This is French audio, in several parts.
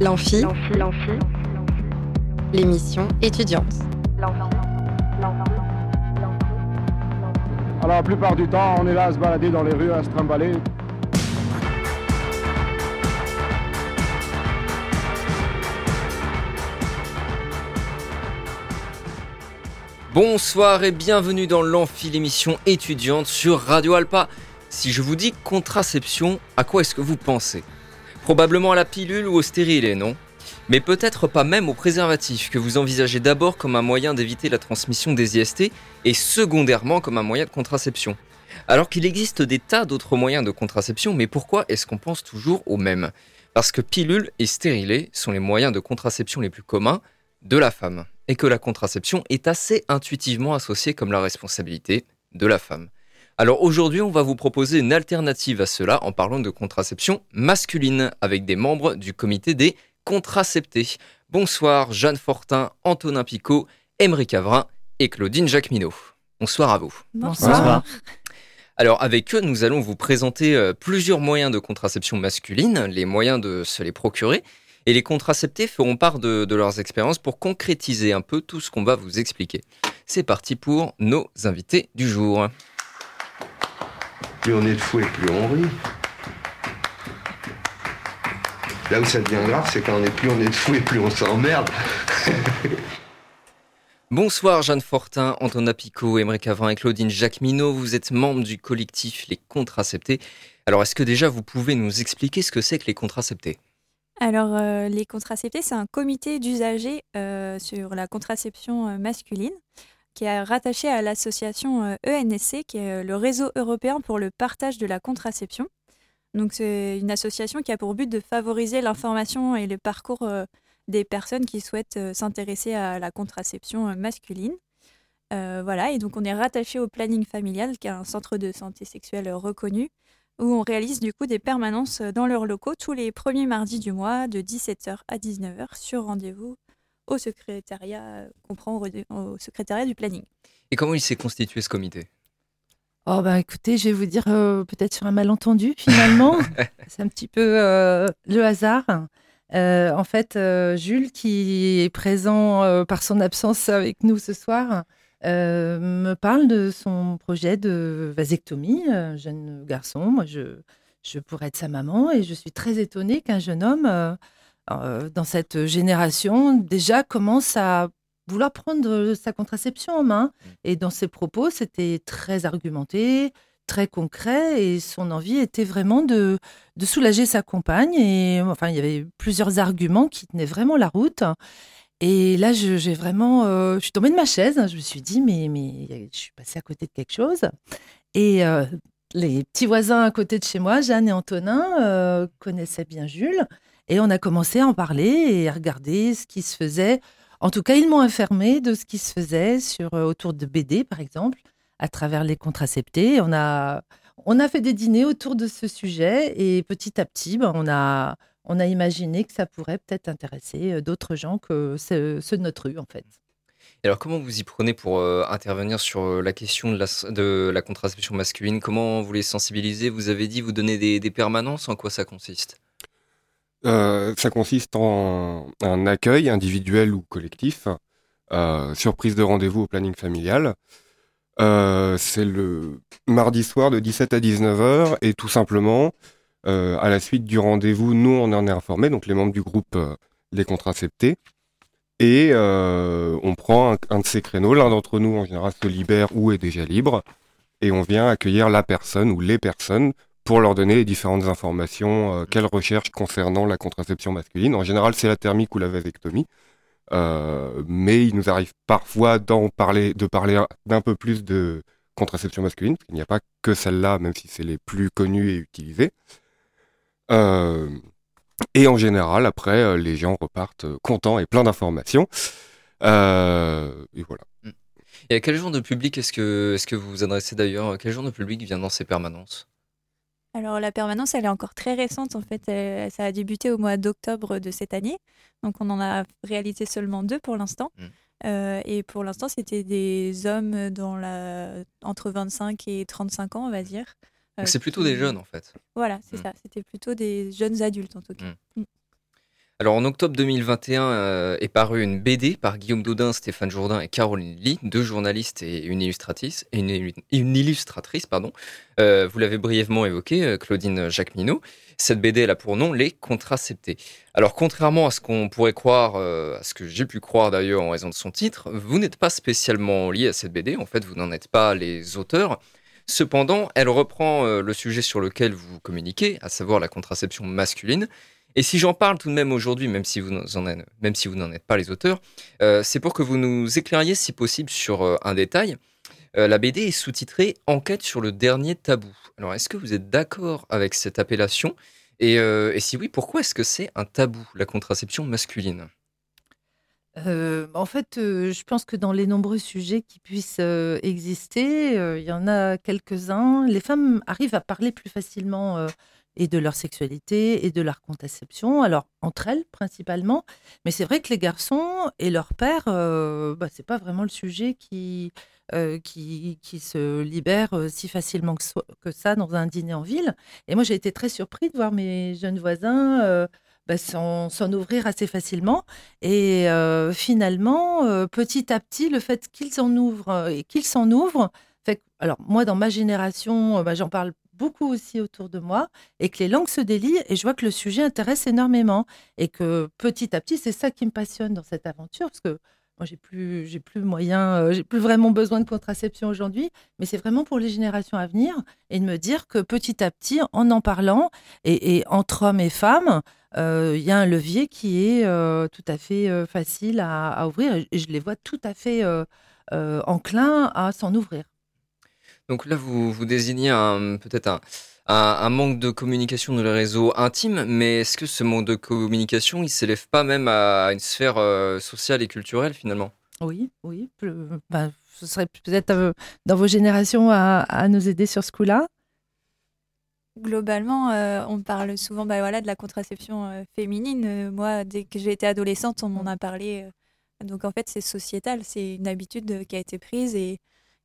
L'amphi, l'émission étudiante. Alors la plupart du temps, on est là à se balader dans les rues, à se trimballer. Bonsoir et bienvenue dans l'Amphi, l'émission étudiante sur Radio Alpa. Si je vous dis contraception, à quoi est-ce que vous pensez? Probablement à la pilule ou au stérilet, non? Mais peut-être pas même au préservatif, que vous envisagez d'abord comme un moyen d'éviter la transmission des IST et secondairement comme un moyen de contraception. Alors qu'il existe des tas d'autres moyens de contraception, mais pourquoi est-ce qu'on pense toujours au même? Parce que pilule et stérilet sont les moyens de contraception les plus communs de la femme, et que la contraception est assez intuitivement associée comme la responsabilité de la femme. Alors aujourd'hui, on va vous proposer une alternative à cela en parlant de contraception masculine avec des membres du comité des contraceptés. Bonsoir Jeanne Fortin, Antonin Picot, Emery Cavrin et Claudine Jacqueminot. Bonsoir à vous. Bonsoir. Alors avec eux, nous allons vous présenter euh, plusieurs moyens de contraception masculine, les moyens de se les procurer, et les contraceptés feront part de, de leurs expériences pour concrétiser un peu tout ce qu'on va vous expliquer. C'est parti pour nos invités du jour. Plus on est de fou et plus on rit. Là où ça devient grave, c'est quand on est plus on est de fou et plus on s'emmerde. Bonsoir Jeanne Fortin, Antonin Picot, Émeric Cavrin et Claudine Jacqueminot. Vous êtes membre du collectif Les Contraceptés. Alors est-ce que déjà vous pouvez nous expliquer ce que c'est que les contraceptés? Alors, euh, les contraceptés, c'est un comité d'usagers euh, sur la contraception euh, masculine qui est rattaché à l'association euh, ENSC, qui est euh, le réseau européen pour le partage de la contraception. Donc, c'est une association qui a pour but de favoriser l'information et le parcours euh, des personnes qui souhaitent s'intéresser à la contraception masculine. Voilà, et donc on est rattaché au planning familial, qui est un centre de santé sexuelle reconnu, où on réalise du coup des permanences dans leurs locaux tous les premiers mardis du mois, de 17h à 19h, sur rendez-vous au secrétariat, euh, qu'on prend au, au secrétariat du planning. Et comment il s'est constitué ce comité? Oh bah écoutez, je vais vous dire euh, peut-être sur un malentendu finalement. C'est un petit peu euh, le hasard. Euh, en fait, euh, Jules, qui est présent euh, par son absence avec nous ce soir, euh, me parle de son projet de vasectomie. Un jeune garçon, moi je, je pourrais être sa maman et je suis très étonnée qu'un jeune homme dans cette génération déjà commence à vouloir prendre sa contraception en main. Et dans ses propos, c'était très argumenté, très concret, et son envie était vraiment de, de soulager sa compagne. Et enfin, il y avait plusieurs arguments qui tenaient vraiment la route. Et là, je- j'ai vraiment, euh, je suis tombée de ma chaise. Je me suis dit, mais, mais je suis passée à côté de quelque chose. Et euh, les petits voisins à côté de chez moi, Jeanne et Antonin, euh, connaissaient bien Jules. Et on a commencé à en parler et à regarder ce qui se faisait. En tout cas, ils m'ont informé de ce qui se faisait sur, euh, autour de BD, par exemple, à travers les contraceptés. On a, on a fait des dîners autour de ce sujet et petit à petit, ben, on, a, on a imaginé que ça pourrait peut-être intéresser euh, d'autres gens que ceux, de notre rue, en fait. Alors comment vous y prenez pour euh, intervenir sur la question de la, de la contraception masculine? Comment vous les sensibilisez? Vous avez dit vous donnez des, des permanences, en quoi ça consiste? Euh, ça consiste en un accueil individuel ou collectif, euh, surprise de rendez-vous au planning familial. Euh, c'est le mardi soir de 17 à 19h et tout simplement, euh, à la suite du rendez-vous, nous on en est informés, donc les membres du groupe euh, Les Contraceptés, et on prend un de ces créneaux, l'un d'entre nous en général se libère ou est déjà libre, et on vient accueillir la personne ou les personnes pour leur donner les différentes informations euh, qu'elles recherchent concernant la contraception masculine. En général, c'est la thermique ou la vasectomie. Euh, mais il nous arrive parfois d'en parler, de parler d'un peu plus de contraception masculine, parce qu'il n'y a pas que celle-là, même si c'est les plus connues et utilisées. Euh, et en général, après, les gens repartent contents et pleins d'informations. Et voilà. Et à quel genre de public est-ce que, est que vous vous adressez d'ailleurs? Quel genre de public vient dans ces permanences? Alors la permanence, elle est encore très récente en fait. Elle- ça a débuté au mois d'octobre de cette année. Donc on en a réalisé seulement deux pour l'instant. Mm. Euh, et pour l'instant, c'était des hommes dans la... entre 25 et 35 ans, on va dire. Euh, c'est plutôt qui- des jeunes en fait. Voilà, c'est Mm. ça. C'était plutôt des jeunes adultes en tout cas. Mm. Alors en octobre 2021 euh, est parue une BD par Guillaume Dodin, Stéphane Jourdain et Caroline Lee, deux journalistes et une illustratrice. Pardon. Euh, vous l'avez brièvement évoqué, euh, Claudine Jacqueminot. Cette BD elle a pour nom Les Contraceptés. Alors contrairement à ce qu'on pourrait croire, à ce que j'ai pu croire d'ailleurs en raison de son titre, vous n'êtes pas spécialement lié à cette BD. En fait, vous n'en êtes pas les auteurs. Cependant, elle reprend le sujet sur lequel vous communiquez, à savoir la contraception masculine. Et si j'en parle tout de même aujourd'hui, même si vous n'en êtes, pas les auteurs, euh, c'est pour que vous nous éclairiez, si possible, sur euh, un détail. Euh, la BD est sous-titrée Enquête sur le dernier tabou. Alors, est-ce que vous êtes d'accord avec cette appellation? Et, si oui, pourquoi est-ce que c'est un tabou, la contraception masculine? En fait, je pense que dans les nombreux sujets qui puissent exister, il y en a quelques-uns. Les femmes arrivent à parler plus facilement et de leur sexualité et de leur contraception, alors entre elles principalement. Mais c'est vrai que les garçons et leur père, euh, bah, c'est pas vraiment le sujet qui, euh, qui, se libère euh, si facilement que, ça dans un dîner en ville. Et moi, j'ai été très surpris de voir mes jeunes voisins. Euh, bah, s'en ouvrir assez facilement. Et finalement, petit à petit, le fait qu'ils en ouvrent et qu'ils s'en ouvrent, fait alors moi, dans ma génération, bah, j'en parle beaucoup aussi autour de moi et que les langues se délient et je vois que le sujet intéresse énormément et que petit à petit, c'est ça qui me passionne dans cette aventure parce que moi, j'ai plus, j'ai plus moyen, euh, j'ai plus vraiment besoin de contraception aujourd'hui, mais c'est vraiment pour les générations à venir et de me dire que petit à petit, en en parlant et, entre hommes et femmes, euh, il y a un levier qui est euh, tout à fait facile à, à, ouvrir et je les vois tout à fait enclins à s'en ouvrir. Donc là, vous, vous désignez peut-être un, manque de communication dans les réseaux intimes, mais est-ce que ce manque de communication, il s'élève pas même à une sphère euh, sociale et culturelle finalement? Oui, oui. Bah, ce serait peut-être euh, dans vos générations à, nous aider sur ce coup-là. Globalement, euh, on parle souvent bah, voilà, de la contraception féminine. moi, dès que j'ai été adolescente, on m'en a parlé. donc en fait, c'est sociétal, c'est une habitude qui a été prise et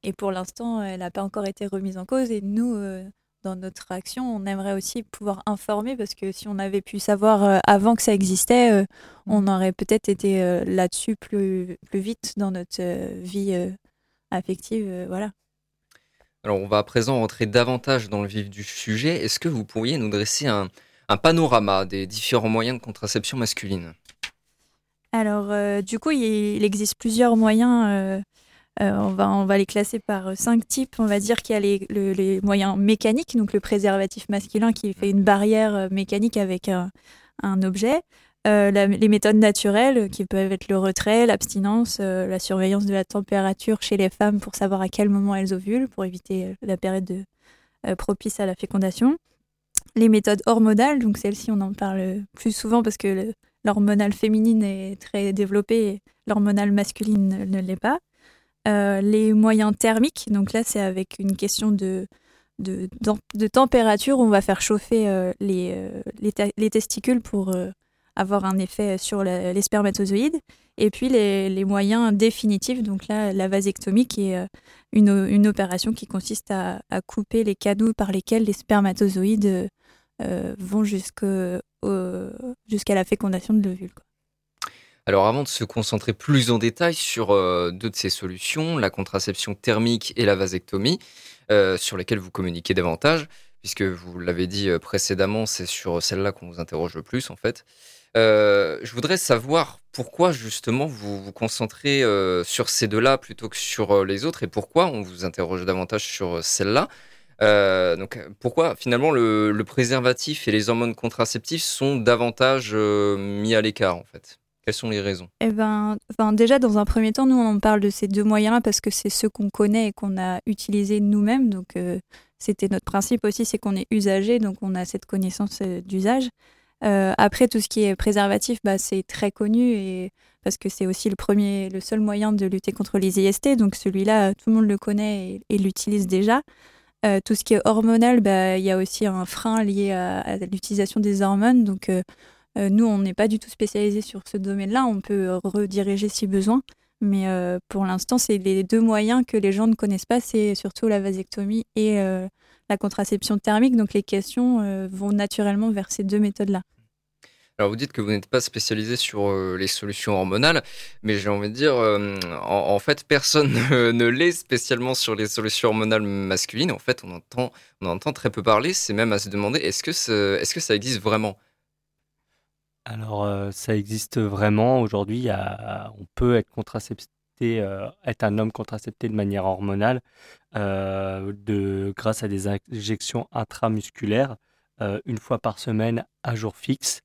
et pour l'instant, elle n'a pas encore été remise en cause. Et nous, euh, dans notre action, on aimerait aussi pouvoir informer parce que si on avait pu savoir euh, avant que ça existait, euh, on mm. aurait peut-être été là-dessus plus, plus vite dans notre vie affective. voilà. Alors, on va à présent rentrer davantage dans le vif du sujet. Est-ce que vous pourriez nous dresser un, un panorama des différents moyens de contraception masculine? Alors, du coup, il, existe plusieurs moyens euh, on, va, les classer par euh, cinq types. On va dire qu'il y a les, moyens mécaniques, donc le préservatif masculin qui fait une barrière euh, mécanique avec un, objet. les méthodes naturelles qui peuvent être le retrait, l'abstinence, la surveillance de la température chez les femmes pour savoir à quel moment elles ovulent, pour éviter la période de, propice à la fécondation. Les méthodes hormonales, donc celles-ci on en parle plus souvent parce que l'hormonale féminine est très développée et l'hormonale masculine ne l'est pas. Euh, les moyens thermiques, donc là c'est avec une question de, de, température, on va faire chauffer euh, les, euh, les, les, testicules pour avoir un effet sur les spermatozoïdes. Et puis les, moyens définitifs, donc là la vasectomie qui est une, opération qui consiste à, à, couper les canaux par lesquels les spermatozoïdes vont jusqu'à la fécondation de l'ovule. Alors avant de se concentrer plus en détail sur euh, deux de ces solutions, la contraception thermique et la vasectomie, euh, sur lesquelles vous communiquez davantage, puisque vous l'avez dit euh, précédemment, c'est sur celle-là qu'on vous interroge le plus en fait. je voudrais savoir pourquoi justement vous vous concentrez sur ces deux-là plutôt que sur les autres et pourquoi on vous interroge davantage sur celle-là. donc pourquoi finalement le, le, préservatif et les hormones contraceptives sont davantage mis à l'écart en fait? Quelles sont les raisons? Eh ben, enfin, déjà, dans un premier temps, nous, on parle de ces deux moyens-là parce que c'est ceux qu'on connaît et qu'on a utilisés nous-mêmes. Donc, euh, c'était notre principe aussi, c'est qu'on est usager, donc on a cette connaissance euh, d'usage. Euh, après, tout ce qui est préservatif, bah, c'est très connu et parce que c'est aussi le premier, le seul moyen de lutter contre les IST. Donc, celui-là, tout le monde le connaît et, l'utilise déjà. tout ce qui est hormonal, bah, il y a aussi un frein lié à, l'utilisation des hormones. Donc, nous, on n'est pas du tout spécialisé sur ce domaine-là. On peut rediriger si besoin. Mais euh, pour l'instant, c'est les deux moyens que les gens ne connaissent pas. C'est surtout la vasectomie et euh, la contraception thermique. Donc les questions vont naturellement vers ces deux méthodes-là. Alors vous dites que vous n'êtes pas spécialisé sur euh, les solutions hormonales, mais j'ai envie de dire, euh, en, fait, personne ne, l'est spécialement sur les solutions hormonales masculines. En fait, on entend, entend très peu parler. C'est même à se demander, est-ce que, est-ce que ça existe vraiment? Alors, euh, ça existe vraiment. Aujourd'hui, on peut être contracepté, être un homme contracepté de manière hormonale de, grâce à des injections intramusculaires une fois par semaine à jour fixe.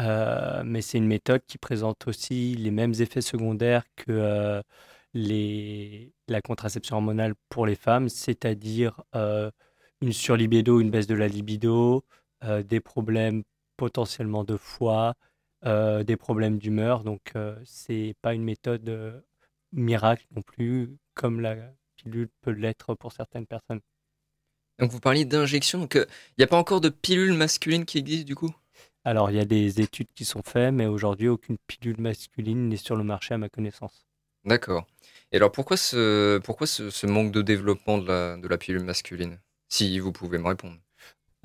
Euh, mais c'est une méthode qui présente aussi les mêmes effets secondaires que euh, la contraception hormonale pour les femmes, c'est-à-dire euh, une surlibido, une baisse de la libido, des problèmes potentiellement de foie, des problèmes d'humeur. Donc, c'est pas une méthode miracle non plus, comme la pilule peut l'être pour certaines personnes. Donc, vous parliez d'injection. Donc, il n'y a pas encore de pilule masculine qui existe du coup? Alors, il y a des études qui sont faites, mais aujourd'hui, aucune pilule masculine n'est sur le marché à ma connaissance. D'accord. Et alors, pourquoi ce, pourquoi ce, manque de développement de la, de la pilule masculine? Si vous pouvez me répondre.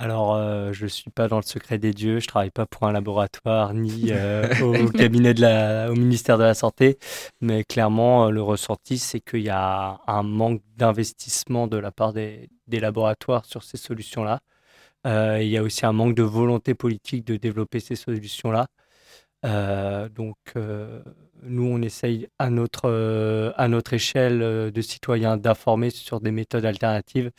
Alors, euh, je ne suis pas dans le secret des dieux, je ne travaille pas pour un laboratoire ni euh, au cabinet de la, au ministère de la Santé, mais clairement, euh, le ressenti, c'est qu'il y a un manque d'investissement de la part des, des laboratoires sur ces solutions-là. Euh, il y a aussi un manque de volonté politique de développer ces solutions-là. Donc, nous, on essaye à notre, à notre échelle de citoyens d'informer sur des méthodes alternatives.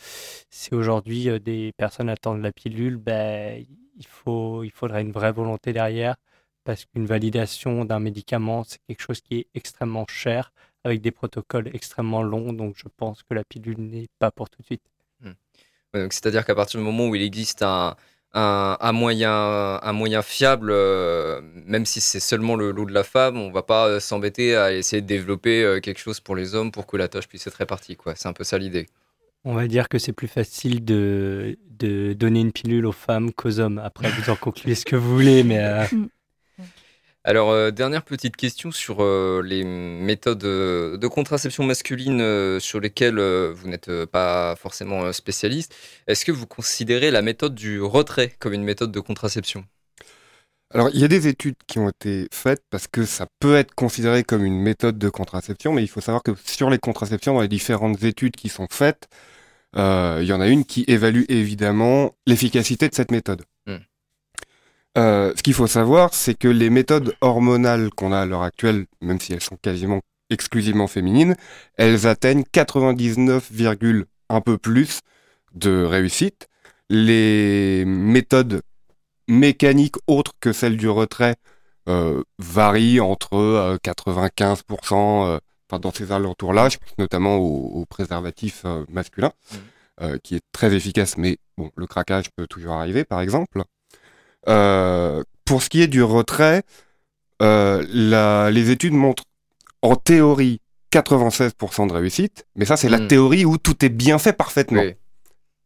Si aujourd'hui des personnes attendent la pilule, ben, il, faut, il faudrait une vraie volonté derrière parce qu'une validation d'un médicament, c'est quelque chose qui est extrêmement cher avec des protocoles extrêmement longs. Donc, je pense que la pilule n'est pas pour tout de suite. C'est-à-dire qu'à partir du moment où il existe un, un, moyen, un moyen fiable, euh, même si c'est seulement le lot de la femme, on va pas euh, s'embêter à essayer de développer euh, quelque chose pour les hommes pour que la tâche puisse être répartie. C'est un peu ça l'idée. On va dire que c'est plus facile de, de, donner une pilule aux femmes qu'aux hommes. Après, vous en concluez ce que vous voulez, mais mm. Alors, euh, dernière petite question sur euh, les méthodes euh, de contraception masculine sur lesquelles vous n'êtes pas forcément spécialiste. Est-ce que vous considérez la méthode du retrait comme une méthode de contraception? Alors, il y a des études qui ont été faites parce que ça peut être considéré comme une méthode de contraception, mais il faut savoir que sur les contraceptions, dans les différentes études qui sont faites, il y en a une qui évalue évidemment l'efficacité de cette méthode. Euh, ce qu'il faut savoir, c'est que les méthodes hormonales qu'on a à l'heure actuelle, même si elles sont quasiment exclusivement féminines, elles atteignent 99, un peu plus de réussite. Les méthodes mécaniques autres que celles du retrait euh, varient entre 95%, euh, enfin dans ces alentours-là, je pense notamment au, préservatif masculin, mmh. qui est très efficace, mais bon, le craquage peut toujours arriver, par exemple. Euh, pour ce qui est du retrait, euh, la, les études montrent en théorie 96% de réussite, mais ça c'est la hmm. théorie où tout est bien fait parfaitement.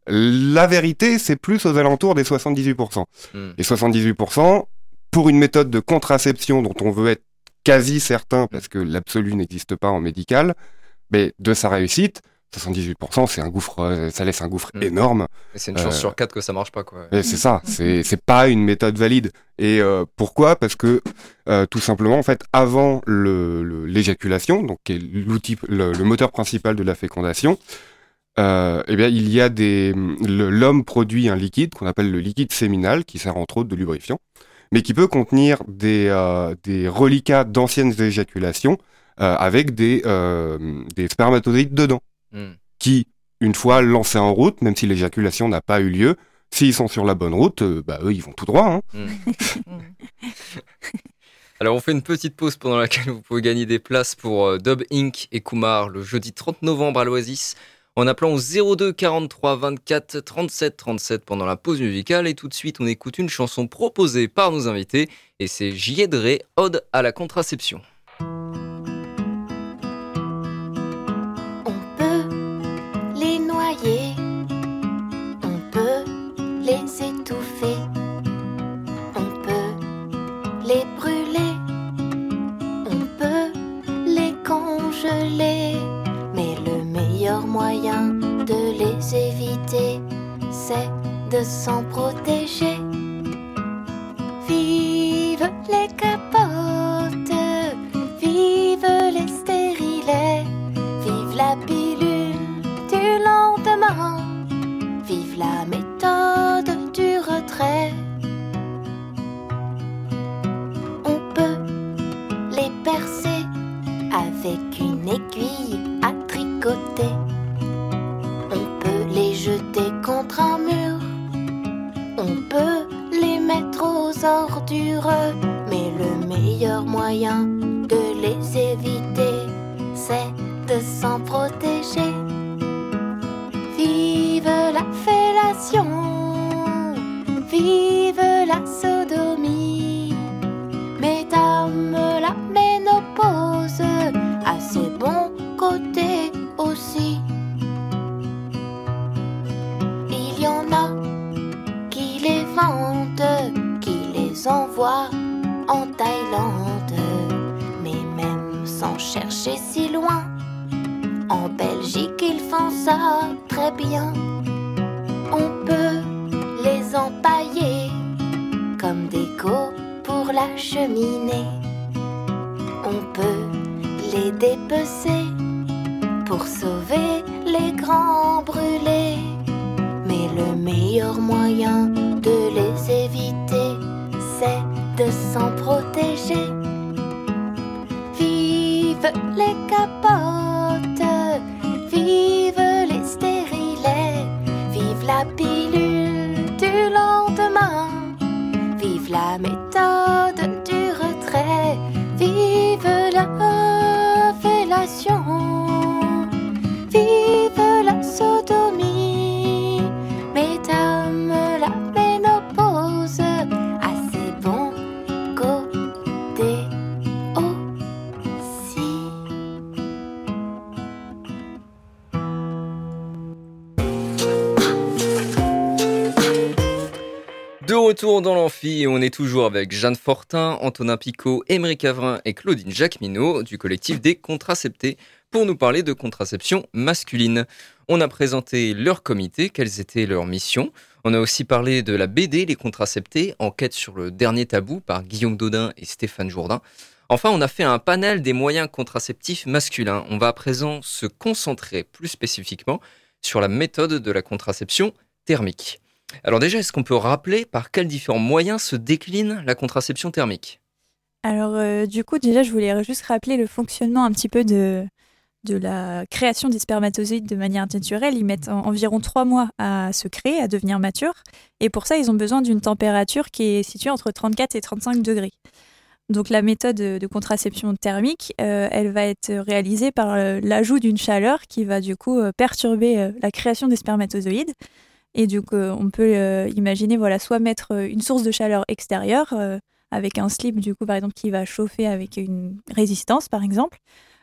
La vérité, c'est plus aux alentours des 78%. Hmm. Et 78%, pour une méthode de contraception dont on veut être quasi certain, parce que l'absolu n'existe pas en médical, mais de sa réussite, 78%, c'est un gouffre, euh, ça laisse un gouffre mm. énorme. C'est une chance euh, sur quatre que ça marche pas, quoi. C'est ça, c'est pas une méthode valide. Et euh, pourquoi? Parce que tout simplement, en fait, avant le l'éjaculation, donc qui est l'outil, le, moteur principal de la fécondation, eh bien, il y a des, l'homme produit un liquide qu'on appelle le liquide séminal, qui sert entre autres de lubrifiant, mais qui peut contenir des des reliquats d'anciennes éjaculations avec des des spermatozoïdes dedans. Hmm. qui, une fois lancés en route, même si l'éjaculation n'a pas eu lieu, s'ils sont sur la bonne route, euh, bah eux, ils vont tout droit. Hein. Hmm. Alors on fait une petite pause pendant laquelle vous pouvez gagner des places pour euh, Dub Inc. et Kumar le jeudi 30 novembre à l'Oasis en appelant au 02 43 24 37 37 pendant la pause musicale et tout de suite on écoute une chanson proposée par nos invités et c'est Jiedré, Ode à la contraception. On peut les brûler, on peut les congeler, mais le meilleur moyen de les éviter, c'est de s'en protéger. Vive les capotes, vive les stérilets, vive la pilule du lendemain, vive la méthode retrait. On peut les percer avec une aiguille à tricoter. On peut les jeter contre un mur. On peut les mettre aux ordures. Mais le meilleur moyen de les éviter, c'est de s'en protéger. Vive la fellation vive la sodomie, mesdames, la ménopause a ses bons côtés aussi. Il y en a qui les vendent, qui les envoient en Thaïlande, mais même sans chercher si loin. En Belgique, ils font ça très bien. La cheminée. On peut les dépecer pour sauver les grands brûlés. Mais le meilleur moyen de les éviter, c'est de s'en protéger. Vive les capotes, vive les stérilets, vive la pilule du lendemain, vive la méthode retour dans l'amphi on est toujours avec Jeanne Fortin, Antonin Picot, Émeric Avrin et Claudine Jacqueminot du collectif des contraceptés pour nous parler de contraception masculine. On a présenté leur comité, quelles étaient leurs missions. On a aussi parlé de la BD Les contraceptés, enquête sur le dernier tabou par Guillaume Dodin et Stéphane Jourdain. Enfin, on a fait un panel des moyens contraceptifs masculins. On va à présent se concentrer plus spécifiquement sur la méthode de la contraception thermique. Alors déjà, est-ce qu'on peut rappeler par quels différents moyens se décline la contraception thermique? Alors, euh, du coup, déjà, je voulais juste rappeler le fonctionnement un petit peu de, la création des spermatozoïdes de manière naturelle. Ils mettent en- environ trois mois à se créer, à devenir matures. Et pour ça, ils ont besoin d'une température qui est située entre 34 et 35 degrés. Donc, la méthode de contraception thermique, euh, elle va être réalisée par euh, l'ajout d'une chaleur qui va du coup perturber la création des spermatozoïdes. Et coup, euh, on peut euh, imaginer, voilà, soit mettre euh, une source de chaleur extérieure avec un slip, du coup, par exemple, qui va chauffer avec une résistance, par exemple,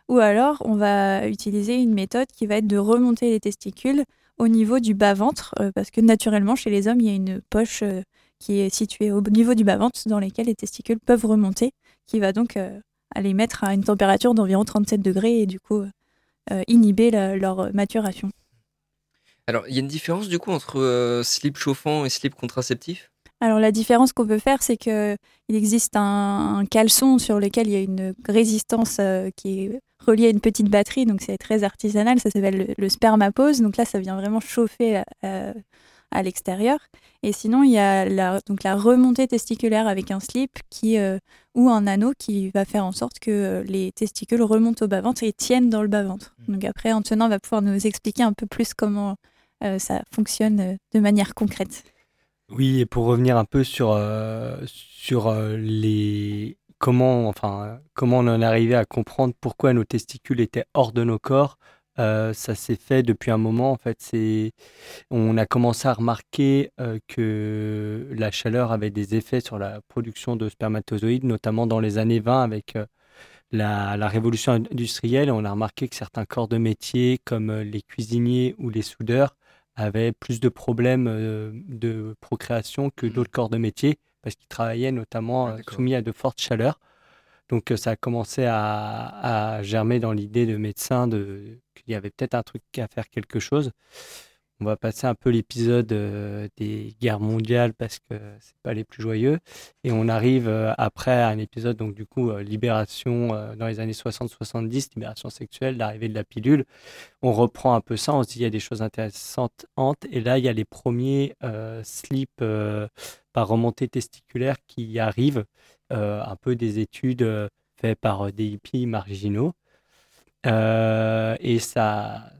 ou alors on va utiliser une méthode qui va être de remonter les testicules au niveau du bas-ventre, parce que naturellement, chez les hommes, il y a une poche qui est située au niveau du bas-ventre dans laquelle les testicules peuvent remonter, qui va donc aller mettre à une température d'environ 37 degrés et du coup inhiber leur maturation. Alors, il y a une différence du coup entre euh, slip chauffant et slip contraceptif? Alors la différence qu'on peut faire, c'est que il existe un, un caleçon sur lequel il y a une résistance euh, qui est reliée à une petite batterie, donc c'est très artisanal, ça s'appelle le, le spermapose. Donc là, ça vient vraiment chauffer euh, à l'extérieur. Et sinon, il y a la, donc la remontée testiculaire avec un slip qui, euh, ou un anneau qui va faire en sorte que les testicules remontent au bas-ventre et tiennent dans le bas-ventre. Donc après, Antonin va pouvoir nous expliquer un peu plus comment euh, ça fonctionne euh, de manière concrète. Oui, et pour revenir un peu sur, euh, sur euh, les comment enfin comment on en est arrivé à comprendre pourquoi nos testicules étaient hors de nos corps, euh, ça s'est fait depuis un moment. En fait, on a commencé à remarquer euh, que la chaleur avait des effets sur la production de spermatozoïdes, notamment dans les années 20 avec euh, la, la révolution industrielle. On a remarqué que certains corps de métier, comme euh, les cuisiniers ou les soudeurs, avaient plus de problèmes euh, de procréation que d'autres corps de métier parce qu'ils travaillaient notamment Ah, euh, soumis à de fortes chaleurs. Donc euh, ça a commencé à, à germer dans l'idée de médecins de, qu'il y avait peut-être un truc à faire quelque chose. On va passer un peu l'épisode euh, des guerres mondiales parce que c'est pas les plus joyeux. Et on arrive euh, après à un épisode, donc du coup, euh, libération dans les années 60-70, libération sexuelle, l'arrivée de la pilule. On reprend un peu ça, on se dit il y a des choses intéressantes. Et là, il y a les premiers slips par remontée testiculaire qui arrivent, un peu des études faites par des hippies marginaux. Et ça,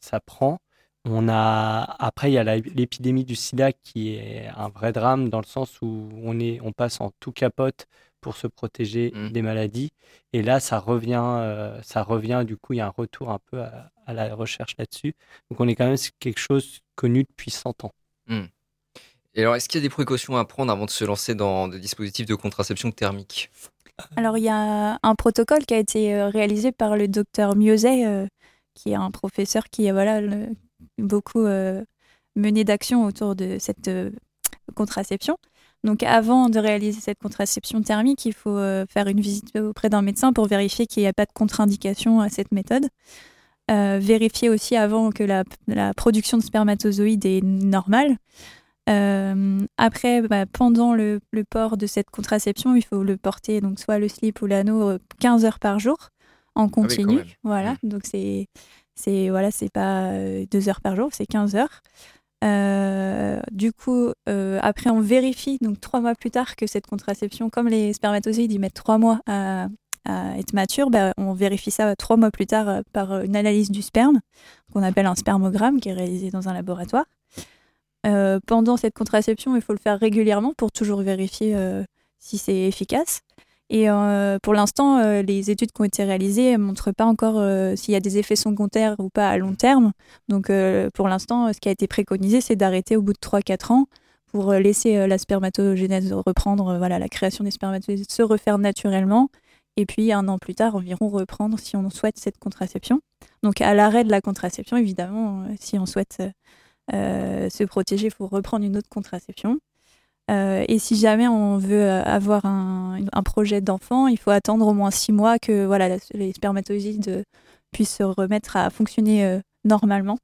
ça prend. On a après il y a la- l'épidémie du sida qui est un vrai drame dans le sens où on est on passe en tout capote pour se protéger Mm. des maladies et là ça revient euh, ça revient du coup il y a un retour un peu à, à la recherche là-dessus. Donc on est quand même sur quelque chose connu depuis 100 ans. Et alors, est-ce qu'il y a des précautions à prendre avant de se lancer dans des dispositifs de contraception thermique Alors, il y a un protocole qui a été euh, réalisé par le docteur Miozet, euh, qui est un professeur qui a voilà, le- beaucoup euh, mené d'action autour de cette euh, contraception. Donc, avant de réaliser cette contraception thermique, il faut euh, faire une visite auprès d'un médecin pour vérifier qu'il n'y a pas de contre-indication à cette méthode. Euh, vérifier aussi avant que la, la production de spermatozoïdes est normale. Euh, après, bah, pendant le, le port de cette contraception, il faut le porter, donc soit le slip ou l'anneau, euh, 15 heures par jour en continu. même. voilà, Mm. donc c'est c'est voilà, c'est pas euh, deux heures par jour, c'est 15 heures. Euh, du coup, euh, après, on vérifie, donc trois mois plus tard, que cette contraception, comme les spermatozoïdes, mettent trois mois à, être matures, bah, on vérifie ça trois mois plus tard par une analyse du sperme, qu'on appelle un spermogramme, qui est réalisé dans un laboratoire. Pendant cette contraception, il faut le faire régulièrement pour toujours vérifier si c'est efficace. Et euh, pour l'instant, euh, les études qui ont été réalisées ne montrent pas encore euh, s'il y a des effets secondaires ou pas à long terme. Donc pour l'instant, ce qui a été préconisé, c'est d'arrêter au bout de 3-4 ans pour laisser la spermatogénèse reprendre, voilà, la création des spermatozoïdes se refaire naturellement. Et puis un an plus tard, environ reprendre si on souhaite cette contraception. Donc à l'arrêt de la contraception, évidemment, si on souhaite se protéger, il faut reprendre une autre contraception. Euh, et si jamais on veut euh, avoir un, projet d'enfant, il faut attendre au moins six mois que voilà, les spermatozoïdes euh, puissent se remettre à fonctionner normalement.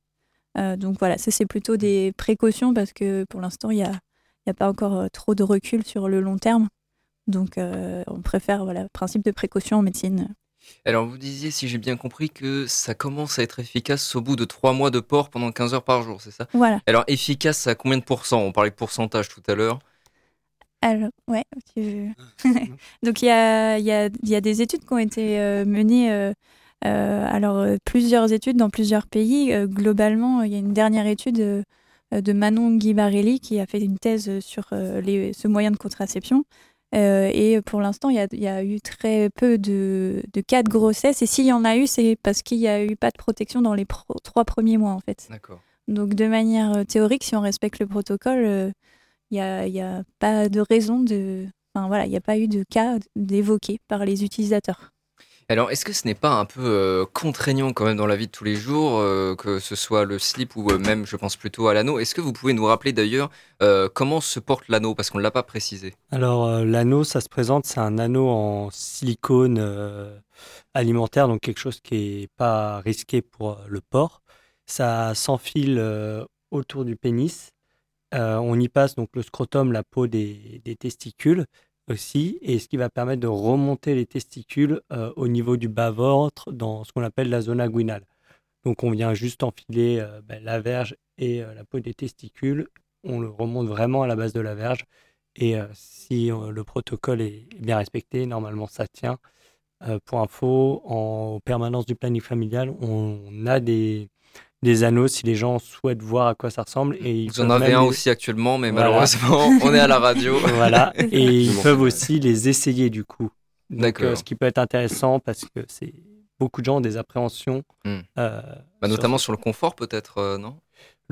Donc voilà, ça c'est plutôt des précautions parce que pour l'instant, il n'y a, a pas encore trop de recul sur le long terme. Donc on préfère voilà, principe de précaution en médecine. Alors, vous disiez, si j'ai bien compris, que ça commence à être efficace au bout de trois mois de port pendant 15 heures par jour, c'est ça? Voilà. Alors, efficace à combien de pourcents? On parlait de pourcentage tout à l'heure. Alors, ouais, tu veux. Donc, il y a, y, a, y a des études qui ont été euh, menées. euh, euh, alors, plusieurs études dans plusieurs pays. Globalement, il y a une dernière étude de Manon Guibarelli qui a fait une thèse sur les, ce moyen de contraception. Euh, et pour l'instant, il y a, il y a eu très peu de, de cas de grossesse. Et s'il y en a eu, c'est parce qu'il n'y a eu pas de protection dans les pro- trois premiers mois, en fait. D'accord. Donc, de manière euh, théorique, si on respecte le protocole, euh, il n'y a, il y a pas de raison de. Enfin, voilà, il n'y a pas eu de cas d'évoqués par les utilisateurs. Alors, est-ce que ce n'est pas un peu euh, contraignant quand même dans la vie de tous les jours, euh, que ce soit le slip ou euh, même, je pense plutôt à l'anneau? Est-ce que vous pouvez nous rappeler d'ailleurs comment se porte l'anneau? Parce qu'on ne l'a pas précisé. Alors l'anneau, ça se présente, c'est un anneau en silicone alimentaire, donc quelque chose qui est pas risqué pour le port. Ça s'enfile autour du pénis. On y passe donc le scrotum, la peau des testicules aussi, et ce qui va permettre de remonter les testicules euh, au niveau du bas-ventre dans ce qu'on appelle la zone inguinale. Donc on vient juste enfiler euh, ben, la verge et euh, la peau des testicules. On le remonte vraiment à la base de la verge. Et si le protocole est bien respecté, normalement ça tient. Pour info, en permanence du planning familial, on a des, des anneaux si les gens souhaitent voir à quoi ça ressemble. Et ils Vous en avez un les- aussi actuellement, mais Voilà. malheureusement, on est à la radio. Voilà, et ils peuvent aussi les essayer du coup. D'accord. euh, ce qui peut être intéressant parce que c'est beaucoup de gens ont des appréhensions. Hmm. euh, Bah, notamment sur le confort, peut-être, euh, non?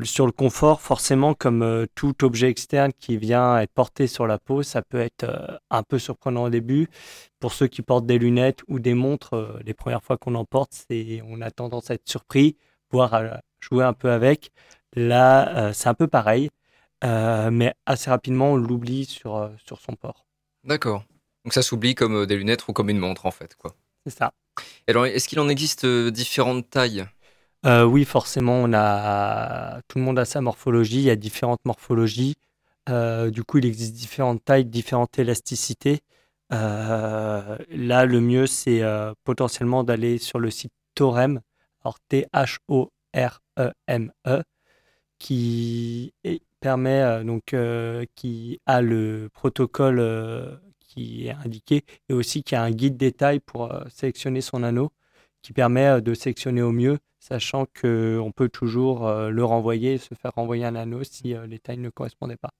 Sur le confort, forcément, comme tout objet externe qui vient être porté sur la peau, ça peut être un peu surprenant au début. Pour ceux qui portent des lunettes ou des montres, les premières fois qu'on en porte, on a tendance à être surpris, voire à jouer un peu avec. Là, euh, c'est un peu pareil, euh, mais assez rapidement, on l'oublie sur, euh, sur son port. D'accord. Donc ça s'oublie comme euh, des lunettes ou comme une montre, en fait. quoi. C'est ça. Et alors, est-ce qu'il en existe euh, différentes tailles? Euh, oui, forcément, on a tout le monde a sa morphologie. Il y a différentes morphologies. Euh, du coup, il existe différentes tailles, différentes élasticités. Euh, là, le mieux, c'est euh, potentiellement d'aller sur le site Thorem, alors T-H-O-R-E-M-E, qui est- permet euh, donc euh, qui a le protocole euh, qui est indiqué et aussi qui a un guide détail pour sélectionner son anneau qui permet de sélectionner au mieux, sachant qu'on peut toujours le renvoyer et se faire renvoyer un anneau si les tailles ne correspondaient pas.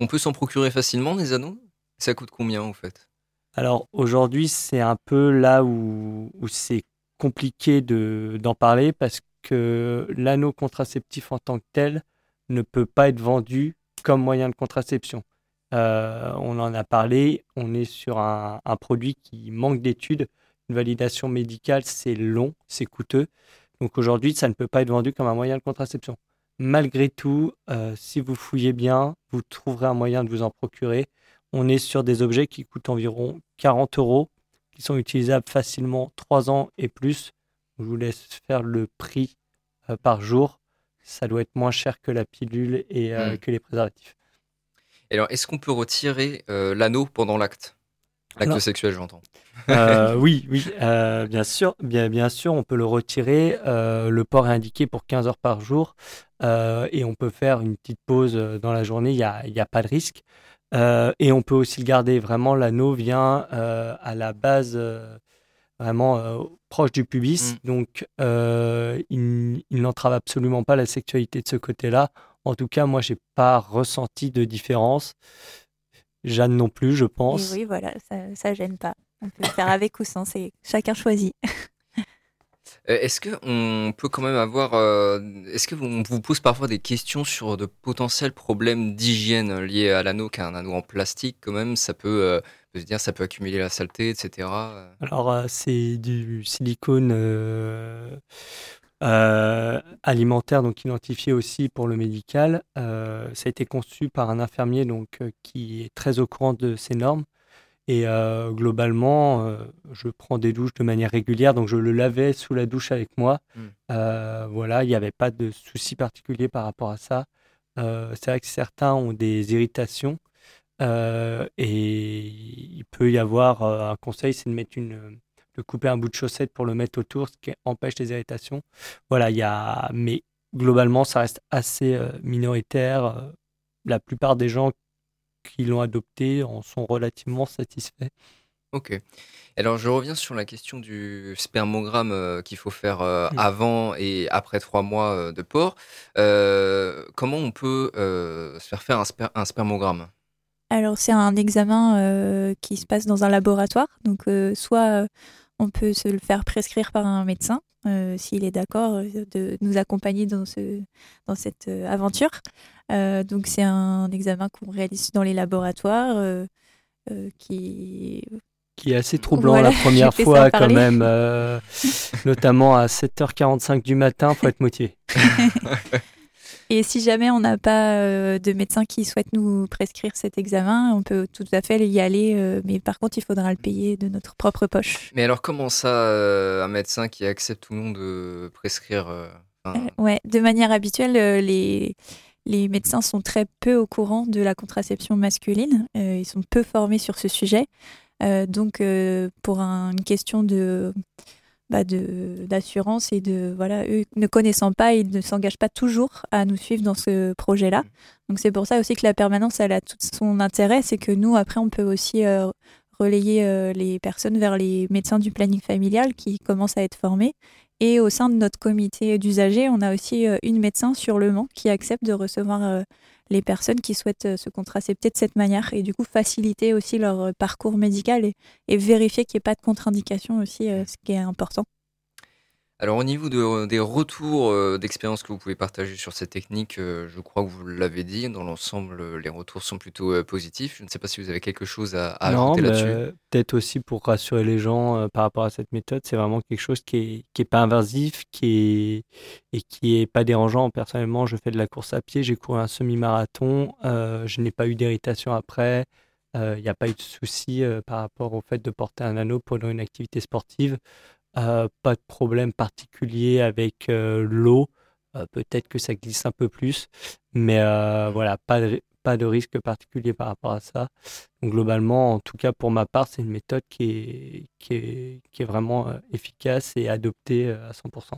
On peut s'en procurer facilement des anneaux? Ça coûte combien en fait? Alors aujourd'hui, c'est un peu là où, c'est compliqué d'en parler parce que l'anneau contraceptif en tant que tel ne peut pas être vendu comme moyen de contraception. Euh, on en a parlé, on est sur un, produit qui manque d'études. Une validation médicale, c'est long, c'est coûteux. Donc aujourd'hui, ça ne peut pas être vendu comme un moyen de contraception. Malgré tout, euh, si vous fouillez bien, vous trouverez un moyen de vous en procurer. On est sur des objets qui coûtent environ 40 euros, qui sont utilisables facilement 3 ans et plus. Je vous laisse faire le prix euh, par jour. Ça doit être moins cher que la pilule et hmm. que les préservatifs alors, est-ce qu'on peut retirer euh, l'anneau pendant l'acte? L'acte sexuel, j'entends. Euh, oui, oui, euh, bien sûr, bien, bien sûr, on peut le retirer. le port est indiqué pour 15 heures par jour et on peut faire une petite pause dans la journée. Il n'y a, y a, pas de risque. Et on peut aussi le garder. Vraiment, l'anneau vient à la base vraiment proche du pubis, mm. donc il, il n'entrave absolument pas la sexualité de ce côté-là. En tout cas, moi, j'ai pas ressenti de différence. Jeanne non plus, je pense. oui, voilà, ça, ça gêne pas. On peut faire avec ou sans, c'est chacun choisit. Euh, est-ce que on peut quand même avoir, euh, est-ce que vous, pose parfois des questions sur de potentiels problèmes d'hygiène liés à l'anneau, qu'un anneau en plastique quand même, ça peut, euh, dire, ça peut accumuler la saleté, etc. Alors c'est du silicone alimentaire, donc identifié aussi pour le médical. Ça a été conçu par un infirmier donc, qui est très au courant de ces normes. Et globalement, je prends des douches de manière régulière, donc je le lavais sous la douche avec moi. Hmm. voilà, il n'y avait pas de souci particulier par rapport à ça. c'est vrai que certains ont des irritations. et il peut y avoir un conseil, c'est de mettre une, de couper un bout de chaussette pour le mettre autour, ce qui empêche les irritations. Voilà, il y a, mais globalement, ça reste assez euh, minoritaire. Euh, la plupart des gens qui l'ont adopté en sont relativement satisfaits. Ok. Alors je reviens sur la question du spermogramme euh, qu'il faut faire avant et après trois mois de port. comment on peut se faire faire un, un spermogramme? Alors c'est un examen qui se passe dans un laboratoire. Donc soit on peut se le faire prescrire par un médecin euh, s'il est d'accord euh, de nous accompagner dans, ce, dans cette euh, aventure. donc c'est un examen qu'on réalise dans les laboratoires qui qui est assez troublant la première fois quand même, notamment à 7h45 du matin, faut être motivé. Et si jamais on n'a pas euh, de médecin qui souhaite nous prescrire cet examen, on peut tout à fait y aller, euh, mais par contre, il faudra le payer de notre propre poche. Mais alors, comment ça, euh, un médecin qui accepte le monde de prescrire Ouais, de manière habituelle, les, les médecins sont très peu au courant de la contraception masculine. ils sont peu formés sur ce sujet. donc, pour une question de bah, d'assurance et de voilà eux ne connaissant pas ils ne s'engagent pas toujours à nous suivre dans ce projet là mmh. donc c'est pour ça aussi que la permanence elle a tout son intérêt. C'est que nous après on peut aussi euh, relayer euh, les personnes vers les médecins du planning familial qui commencent à être formés et au sein de notre comité d'usagers on a aussi euh, une médecin sur le Mans qui accepte de recevoir les personnes qui souhaitent euh, se contracepter de cette manière et du coup faciliter aussi leur euh, parcours médical et, vérifier qu'il n'y ait pas de contre-indication aussi, euh, ce qui est important. Alors au niveau de, des retours euh, d'expérience que vous pouvez partager sur cette technique, euh, je crois que vous l'avez dit, dans l'ensemble, euh, les retours sont plutôt positifs. Je ne sais pas si vous avez quelque chose à, ajouter là-dessus. Peut-être aussi pour rassurer les gens par rapport à cette méthode, c'est vraiment quelque chose qui n'est qui est pas invasif qui est, et qui n'est pas dérangeant. Personnellement, je fais de la course à pied, j'ai couru un semi-marathon, je n'ai pas eu d'irritation après. Il n'y a pas eu de souci par rapport au fait de porter un anneau pendant une activité sportive. Euh, pas de problème particulier avec euh, l'eau. Euh, peut-être que ça glisse un peu plus, mais voilà, pas de, pas de risque particulier par rapport à ça. Globalement, en tout cas pour ma part, c'est une méthode qui est, qui est, qui est vraiment efficace et adoptée à 100%.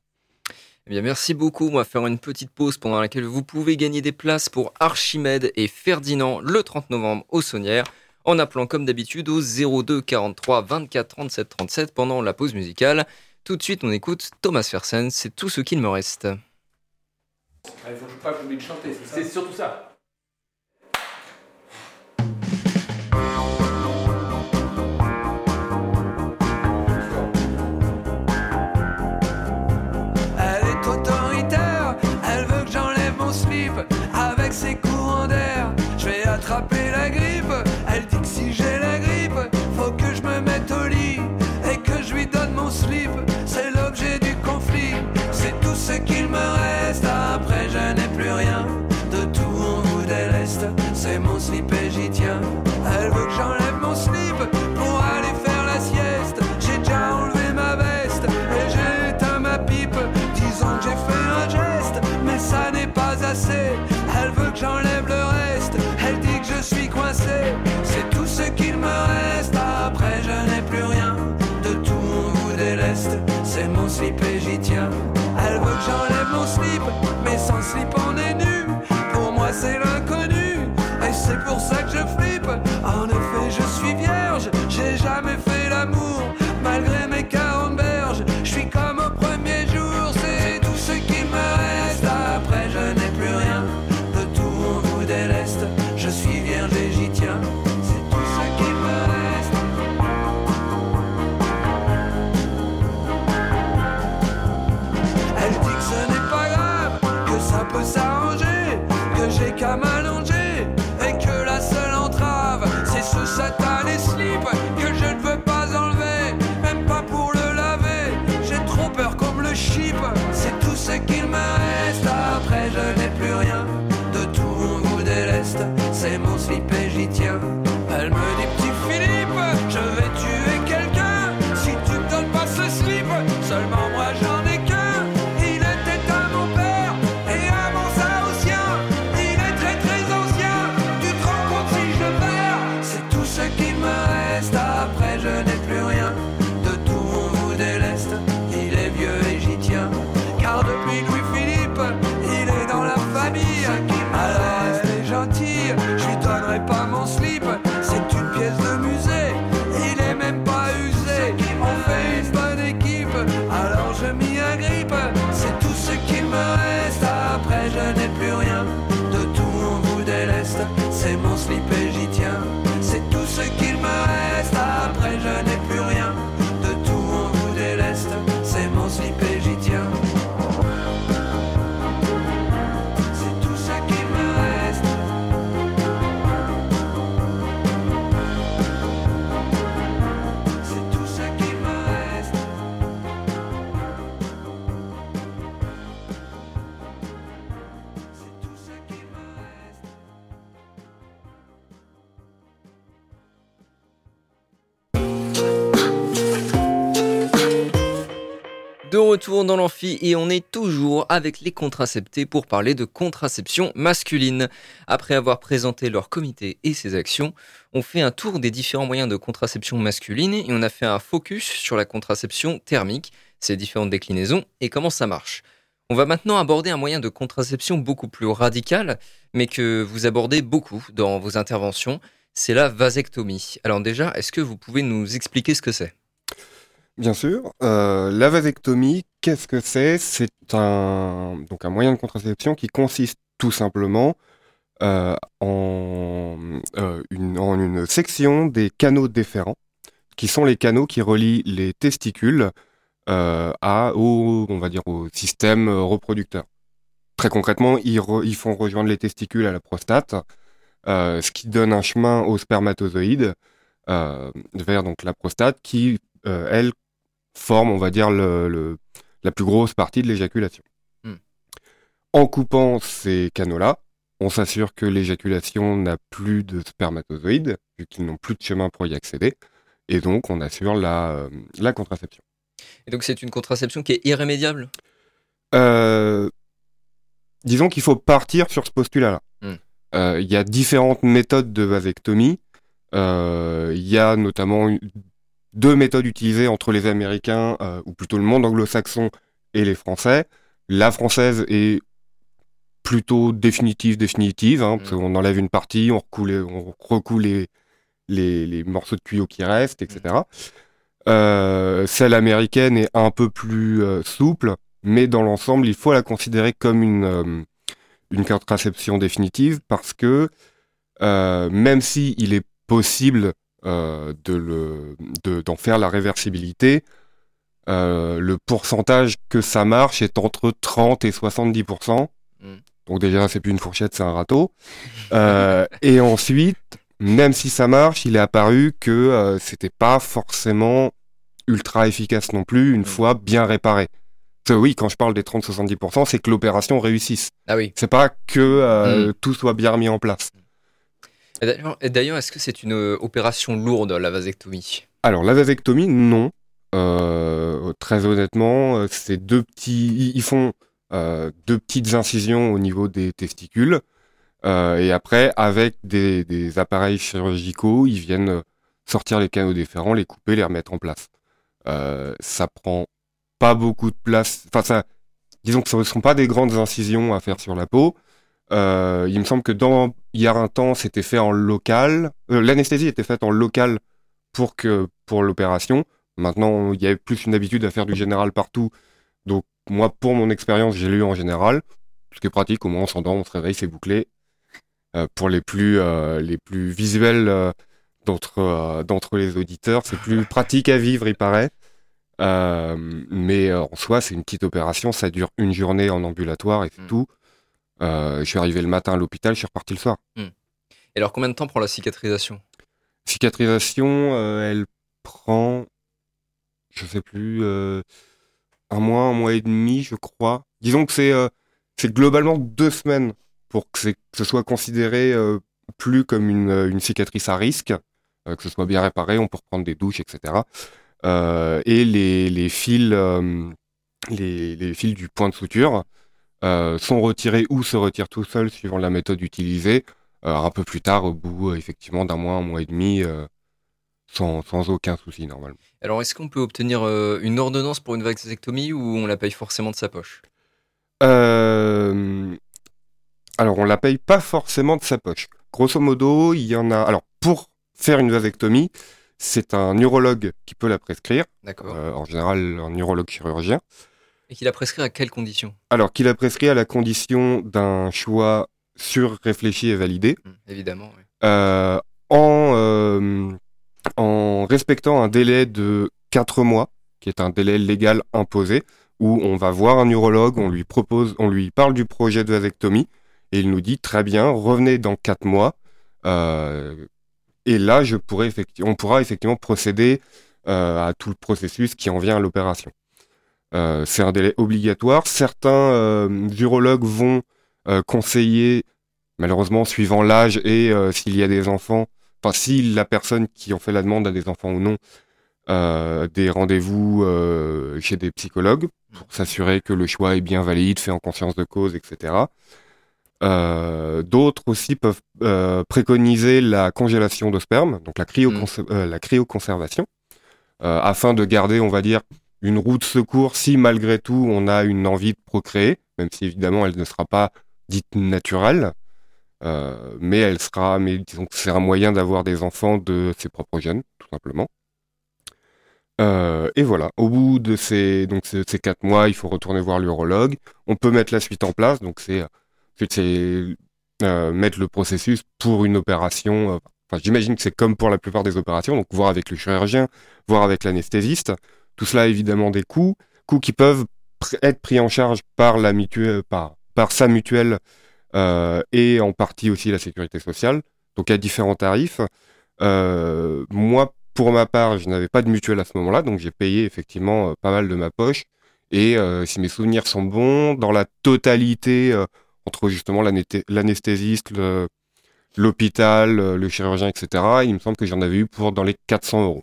Eh bien, merci beaucoup. On va faire une petite pause pendant laquelle vous pouvez gagner des places pour Archimède et Ferdinand le 30 novembre au Saunière en appelant comme d'habitude au 02 43 24 37 37 pendant la pause musicale. Tout de suite, on écoute Thomas Fersen, c'est tout ce qu'il me reste. Il faut pas oublier de chanter, c'est surtout ça. Elle est autoritaire, elle veut que j'enlève mon slip avec ses courants d'air. Je vais attraper la grippe, Retour dans l'amphi et on est toujours avec les contraceptés pour parler de contraception masculine. Après avoir présenté leur comité et ses actions, on fait un tour des différents moyens de contraception masculine et on a fait un focus sur la contraception thermique, ses différentes déclinaisons et comment ça marche. On va maintenant aborder un moyen de contraception beaucoup plus radical, mais que vous abordez beaucoup dans vos interventions, c'est la vasectomie. Alors déjà, est-ce que vous pouvez nous expliquer ce que c'est? Bien sûr. Euh, la vasectomie, qu'est-ce que c'est? C'est un, donc un moyen de contraception qui consiste tout simplement euh, en, euh, une, en une section des canaux déférents, qui sont les canaux qui relient les testicules à, au, on va dire, au système reproducteur. Très concrètement, ils, ils font rejoindre les testicules à la prostate, ce qui donne un chemin aux spermatozoïdes vers donc la prostate, qui elle forme, on va dire, le, le- la plus grosse partie de l'éjaculation. Hmm. En coupant ces canaux-là, on s'assure que l'éjaculation n'a plus de spermatozoïdes, vu qu'ils n'ont plus de chemin pour y accéder, et donc on assure la, euh, la contraception. Et donc c'est une contraception qui est irrémédiable? Euh, disons qu'il faut partir sur ce postulat-là. Hmm. Euh, Il y a différentes méthodes de vasectomie. Il y a notamment deux méthodes utilisées entre les Américains, euh, ou plutôt le monde anglo-saxon et les Français. La française est plutôt définitive, définitive, hein, parce Mm. qu'on enlève une partie, on recoule, les- on recoule les, les, les morceaux de tuyaux qui restent, etc. Euh, celle américaine est un peu plus euh, souple, mais dans l'ensemble, il faut la considérer comme une, une contraception définitive parce que même si il est possible euh, de le, de- d'en faire la réversibilité, euh, le pourcentage que ça marche est entre 30 et 70%. Mm. Donc déjà, c'est plus une fourchette, c'est un râteau. Euh, et ensuite, même si ça marche, il est apparu que euh, c'était pas forcément ultra efficace non plus une Mm. fois bien réparé. Oui, quand je parle des 30-70%, c'est que l'opération réussisse. Ah oui. C'est pas que euh, Mm. tout soit bien remis en place. Et d'ailleurs- est-ce que c'est une euh, opération lourde, la vasectomie? Alors, la vasectomie, non. Euh, très honnêtement, euh, c'est deux petits. Ils font deux petites incisions au niveau des testicules. Et après, avec des, appareils chirurgicaux, ils viennent sortir les canaux déférents, les couper, les remettre en place. Ça prend pas beaucoup de place. Enfin. Disons que ce ne sont pas des grandes incisions à faire sur la peau. Euh, il me semble que dans il y a un temps, c'était fait en local. Euh, L'anesthésie était faite en local pour que pour l'opération. Maintenant, il y avait plus une habitude à faire du général partout. Donc moi, pour mon expérience, j'ai lu en général. Ce qui est pratique, au moins on s'endort, on se réveille, c'est bouclé. Euh, pour les plus les plus visuels d'entre d'entre les auditeurs, c'est plus pratique à vivre, il paraît. Mais en soi, c'est une petite opération, ça dure une journée en ambulatoire et c'est Mm. tout. Euh, je suis arrivé le matin à l'hôpital, je suis reparti le soir. Et alors, combien de temps prend la cicatrisation? Cicatrisation, euh, elle prend, je sais plus, euh, un mois, un mois et demi, je crois. Disons que c'est c'est globalement deux semaines pour que, ce soit considéré euh, plus comme une, une cicatrice à risque, euh, que ce soit bien réparé, on peut reprendre des douches, etc. Euh, et les, les fils, les, les fils du point de suture sont retirés ou se retirent tout seuls suivant la méthode utilisée euh, un peu plus tard, au bout euh, effectivement d'un mois, un mois et demi, euh, sans, sans aucun souci normalement. Alors, est-ce qu'on peut obtenir euh, une ordonnance pour une vasectomie ou on la paye forcément de sa poche? Euh, alors on la paye pas forcément de sa poche. Grosso modo, il y en a. Alors pour faire une vasectomie, c'est un urologue qui peut la prescrire. D'accord. Euh, en général, un urologue chirurgien. Et qu'il a prescrit à quelles conditions Alors qu'il a prescrit à la condition d'un choix sur réfléchi et validé. Hum, Évidemment, oui. euh, en, euh, en respectant un délai de 4 mois, qui est un délai légal imposé, où on va voir un urologue, on lui propose, on lui parle du projet de vasectomie, et il nous dit très bien, revenez dans 4 mois, euh, et là je pourrais on pourra effectivement procéder à tout le processus qui en vient à l'opération. Euh, c'est un délai obligatoire. Certains euh, urologues vont euh, conseiller malheureusement, suivant l'âge et s'il y a des enfants, enfin, si la personne qui en fait la demande a des enfants ou non, euh, des rendez-vous euh, chez des psychologues pour s'assurer que le choix est bien valide, fait en conscience de cause, etc. Euh, D'autres aussi peuvent préconiser la congélation de sperme, donc la, euh, la cryoconservation, afin de garder, on va dire, une roue de secours si malgré tout on a une envie de procréer, même si évidemment elle ne sera pas dite naturelle. Euh, mais elle sera, mais disons que c'est un moyen d'avoir des enfants de ses propres gènes, tout simplement. Euh, et voilà, au bout de ces, donc ces, quatre mois, il faut retourner voir l'urologue. On peut mettre la suite en place, donc c'est, euh, mettre le processus pour une opération. Enfin, j'imagine que c'est comme pour la plupart des opérations, donc voir avec le chirurgien, voir avec l'anesthésiste. Tout cela a évidemment des coûts, coûts qui peuvent pr- être pris en charge par la mutuelle, par, par sa mutuelle euh, et en partie aussi la sécurité sociale. Donc à différents tarifs. Euh, moi, pour ma part, je n'avais pas de mutuelle à ce moment-là, donc j'ai payé effectivement euh, pas mal de ma poche. Et euh, si mes souvenirs sont bons, dans la totalité, euh, entre justement l'anesthésiste, le- l'hôpital, euh, le chirurgien, etc., il me semble que j'en avais eu pour dans les 400 euros.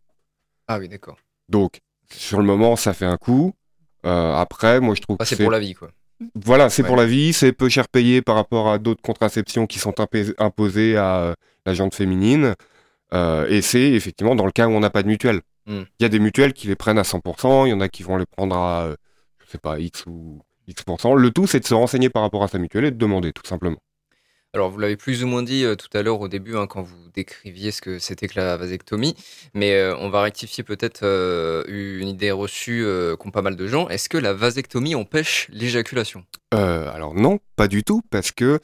Ah oui, d'accord. Donc, sur le moment, ça fait un coup. Euh, après, moi, je trouve Ah, que c'est pour la vie, quoi. Voilà, c'est Ouais. pour la vie, c'est peu cher payé par rapport à d'autres contraceptions qui sont imposées à euh, la jante féminine. Euh, et c'est effectivement dans le cas où on n'a pas de mutuelle. Il Mm. y a des mutuelles qui les prennent à 100%, il y en a qui vont les prendre à, je sais pas, X ou X%. Le tout, c'est de se renseigner par rapport à sa mutuelle et de demander, tout simplement. Alors, vous l'avez plus ou moins dit euh, tout à l'heure au début, hein, quand vous décriviez ce que c'était que la vasectomie, mais euh, on va rectifier peut-être euh, une idée reçue qu'ont pas mal de gens. Est-ce que la vasectomie empêche l'éjaculation? Alors non, pas du tout, parce que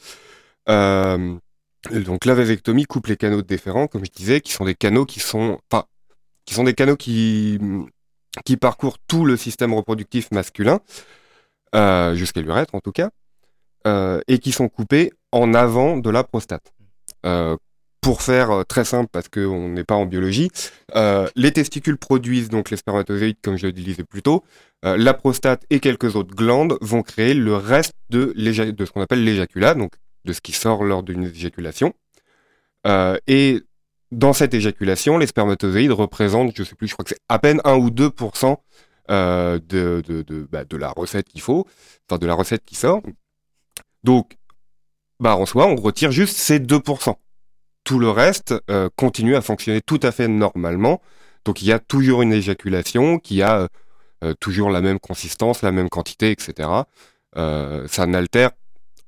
donc la vasectomie coupe les canaux de déférents, comme je disais, qui sont des canaux qui sont, enfin, qui sont des canaux qui qui parcourent tout le système reproductif masculin jusqu'à l'urètre en tout cas, et qui sont coupés en avant de la prostate. Euh, pour faire euh, très simple, parce qu'on n'est pas en biologie, euh, les testicules produisent donc les spermatozoïdes, comme je le disais plus tôt. La prostate et quelques autres glandes vont créer le reste de, ce qu'on appelle l'éjaculat, donc de ce qui sort lors d'une éjaculation. Et dans cette éjaculation, les spermatozoïdes représentent, je sais plus, je crois que c'est à peine 1 ou 2% euh, de, de, de, bah, de la recette qu'il faut, enfin de la recette qui sort. Donc, bah, en soi, on retire juste ces 2%. Tout le reste euh, continue à fonctionner tout à fait normalement. Donc, il y a toujours une éjaculation qui a euh, euh, toujours la même consistance, la même quantité, etc. Euh, ça n'altère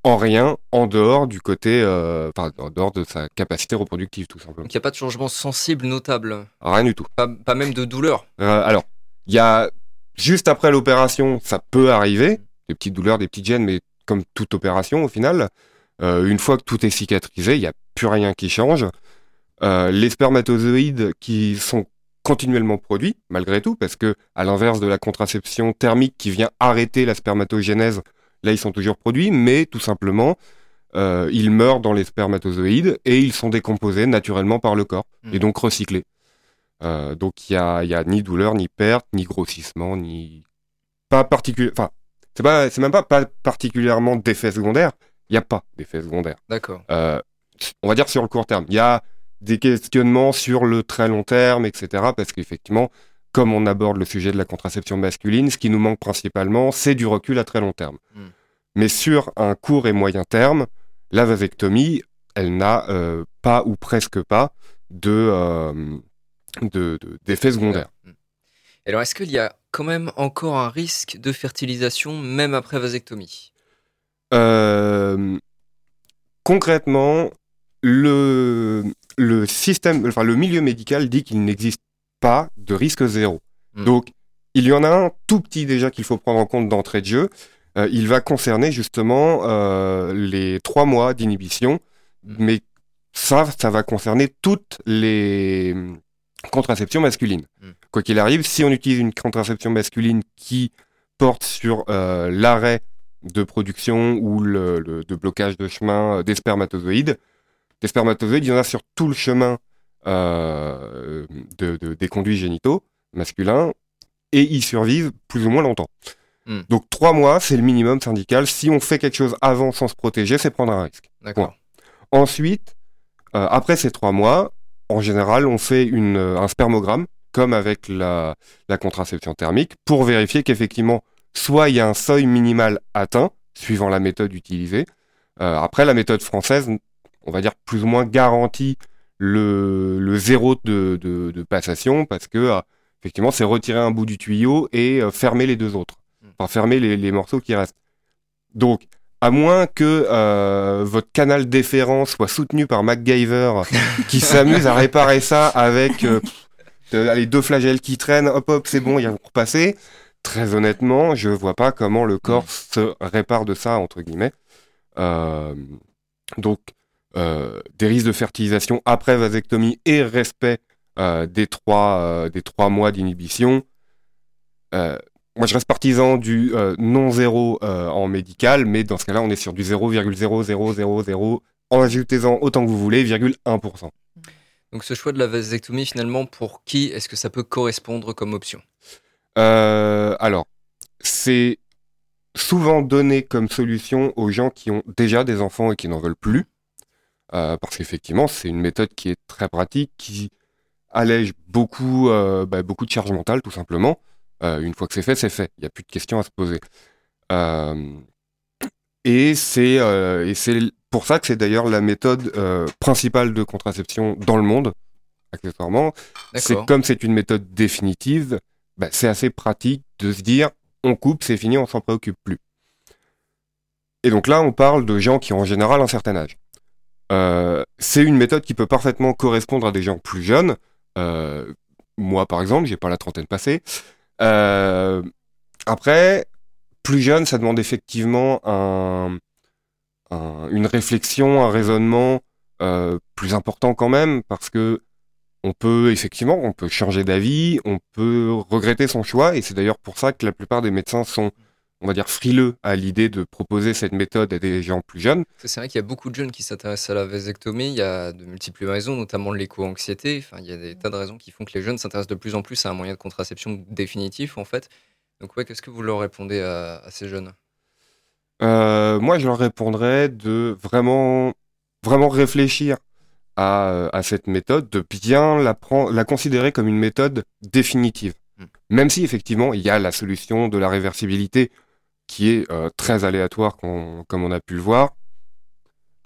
en rien en dehors du côté, euh, enfin, en dehors de sa capacité reproductive, tout simplement. Donc, il n'y a pas de changement sensible notable? Rien du tout. Pas, pas même de douleur? Euh, alors, il y a juste après l'opération, ça peut arriver, des petites douleurs, des petites gènes, mais comme toute opération au final, euh, une fois que tout est cicatrisé, il n'y a plus rien qui change. Euh, les spermatozoïdes qui sont continuellement produits, malgré tout, parce que à l'inverse de la contraception thermique qui vient arrêter la spermatogénèse, là ils sont toujours produits, mais tout simplement euh, ils meurent dans les spermatozoïdes et ils sont décomposés naturellement par le corps Mm. et donc recyclés. Euh, donc il y a, il y a ni douleur, ni perte, ni grossissement, ni pas particulier. Enfin, c'est pas, c'est même pas, pas particulièrement d'effets secondaires. Il n'y a pas d'effets secondaires. D'accord. Euh, on va dire sur le court terme. Il y a des questionnements sur le très long terme, etc. Parce qu'effectivement, comme on aborde le sujet de la contraception masculine, ce qui nous manque principalement, c'est du recul à très long terme. Mm. Mais sur un court et moyen terme, la vasectomie, elle n'a euh, pas ou presque pas de, euh, de- de- d'effets secondaires. Mm. Alors, est-ce qu'il y a quand même encore un risque de fertilisation même après vasectomie? Euh, concrètement, le, le système, enfin le milieu médical dit qu'il n'existe pas de risque zéro. Mm. Donc, il y en a un tout petit déjà qu'il faut prendre en compte d'entrée de jeu. Euh, il va concerner justement euh, les trois mois d'inhibition, Mm. mais ça, ça va concerner toutes les contraceptions masculines. Mm. Quoi qu'il arrive, si on utilise une contraception masculine qui porte sur euh, l'arrêt de production ou le, le- de blocage de chemin euh, des spermatozoïdes. Des spermatozoïdes, il y en a sur tout le chemin euh, de, de- des conduits génitaux masculins et ils survivent plus ou moins longtemps. Hmm. Donc trois mois, c'est le minimum syndical. Si on fait quelque chose avant sans se protéger, c'est prendre un risque. D'accord. Ensuite, euh, après ces trois mois, en général, on fait une, un spermogramme, comme avec la, la contraception thermique, pour vérifier qu'effectivement, soit il y a un seuil minimal atteint, suivant la méthode utilisée. Euh, après, la méthode française, on va dire plus ou moins garantit le, le zéro de, de, de passation, parce que euh, effectivement, c'est retirer un bout du tuyau et euh, fermer les deux autres. Enfin, fermer les, les morceaux qui restent. Donc, à moins que votre canal déférent soit soutenu par MacGyver, qui s'amuse à réparer ça avec allez, deux flagelles qui traînent, hop hop, c'est bon, il y a repasser. Très honnêtement, je vois pas comment le corps se répare de ça, entre guillemets. Euh, donc, euh, des risques de fertilisation après vasectomie et respect euh, des, trois, des trois mois d'inhibition. Moi, je reste partisan du non zéro en médical, mais dans ce cas-là, on est sur du 0,0000, en ajoutez-en autant que vous voulez, 1%. Donc, ce choix de la vasectomie, finalement, pour qui est-ce que ça peut correspondre comme option? Euh, alors, c'est souvent donné comme solution aux gens qui ont déjà des enfants et qui n'en veulent plus, euh, parce qu'effectivement, c'est une méthode qui est très pratique, qui allège beaucoup, euh, bah, beaucoup de charge mentale, tout simplement. Une fois que c'est fait, c'est fait. Il n'y a plus de questions à se poser. Et c'est pour ça que c'est d'ailleurs la méthode principale de contraception dans le monde, accessoirement. C'est comme c'est une méthode définitive, bah, c'est assez pratique de se dire on coupe, c'est fini, on s'en préoccupe plus. Et donc là, on parle de gens qui ont en général un certain âge. Euh, c'est une méthode qui peut parfaitement correspondre à des gens plus jeunes. Euh, moi, par exemple, j'ai pas la trentaine passée. Euh, après, plus jeune, ça demande effectivement un, un- une réflexion, un raisonnement plus important quand même, parce que on peut effectivement, on peut changer d'avis, on peut regretter son choix, et c'est d'ailleurs pour ça que la plupart des médecins sont, on va dire, frileux à l'idée de proposer cette méthode à des gens plus jeunes. C'est vrai qu'il y a beaucoup de jeunes qui s'intéressent à la vasectomie. Il y a de multiples raisons, notamment l'éco-anxiété. Enfin, il y a des tas de raisons qui font que les jeunes s'intéressent de plus en plus à un moyen de contraception définitif, en fait. Donc, ouais, qu'est-ce que vous leur répondez à, à ces jeunes? Euh, moi, je leur répondrais de vraiment, vraiment réfléchir à, euh, à cette méthode, de bien la, prendre, la considérer comme une méthode définitive. Mm. Même si effectivement, il y a la solution de la réversibilité qui est euh, très aléatoire, comme on a pu le voir.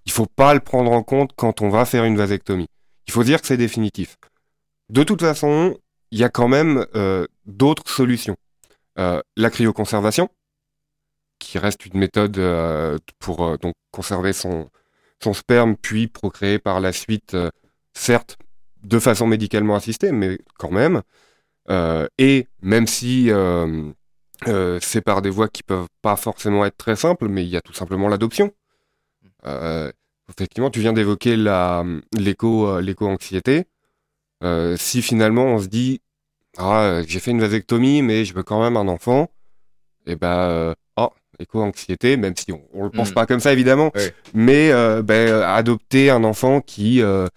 Il faut pas le prendre en compte quand on va faire une vasectomie. Il faut dire que c'est définitif. De toute façon, il y a quand même euh, d'autres solutions. Euh, la cryoconservation, qui reste une méthode pour donc conserver son, son sperme puis procréer par la suite, euh, certes de façon médicalement assistée, mais quand même. Euh, et même si euh, c'est par des voies qui peuvent pas forcément être très simples, mais il y a tout simplement l'adoption. Effectivement, tu viens d'évoquer l'éco-anxiété. Si finalement on se dit ah j'ai fait une vasectomie mais je veux quand même un enfant, et ben euh, oh éco-anxiété, même si on, on le pense Mm. pas comme ça évidemment, mais euh, ben, euh, adopter un enfant qui euh,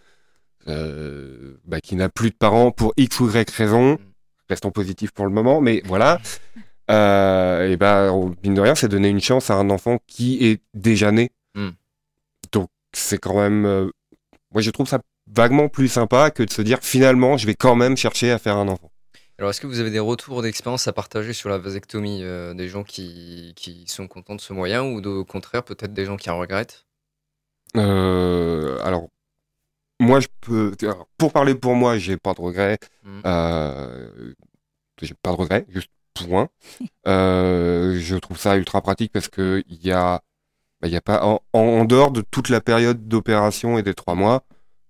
euh, bah, qui n'a plus de parents pour x ou y raison, Mm. restons positifs pour le moment, mais voilà. Et ben on- mine de rien, c'est donner une chance à un enfant qui est déjà né. Mm. Donc c'est quand même, moi je trouve ça vaguement plus sympa que de se dire finalement je vais quand même chercher à faire un enfant. Alors, est-ce que vous avez des retours d'expérience à partager sur la vasectomie euh, Des gens qui, qui sont contents de ce moyen ou au contraire, peut-être des gens qui en regrettent? Euh, alors, moi, je peux. pour parler pour moi, j'ai pas de regrets. Mm. Euh, j'ai pas de regrets, juste point. Je trouve ça ultra pratique parce que il y a, bah, il y a pas en, en dehors de toute la période d'opération et des trois mois,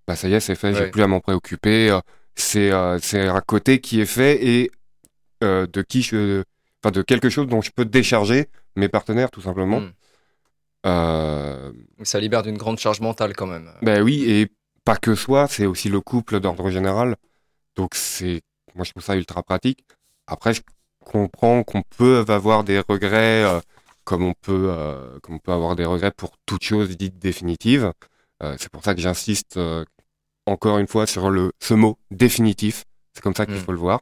bah ça y est, c'est fait. J'ai Ouais. plus à m'en préoccuper. Euh, C'est euh, un côté qui est fait et euh, de qui je, enfin de quelque chose dont je peux décharger mes partenaires tout simplement. Mm. Euh, Ça libère d'une grande charge mentale quand même. ben oui, et pas que soi, c'est aussi le couple d'ordre général. Donc c'est, moi je trouve ça ultra pratique. Après, je comprends qu'on peut avoir des regrets, euh, comme on peut, euh, comme on peut avoir des regrets pour toute chose dite définitive. Euh, c'est pour ça que j'insiste euh, encore une fois sur le ce mot définitif. C'est comme ça qu'il Mm. faut le voir.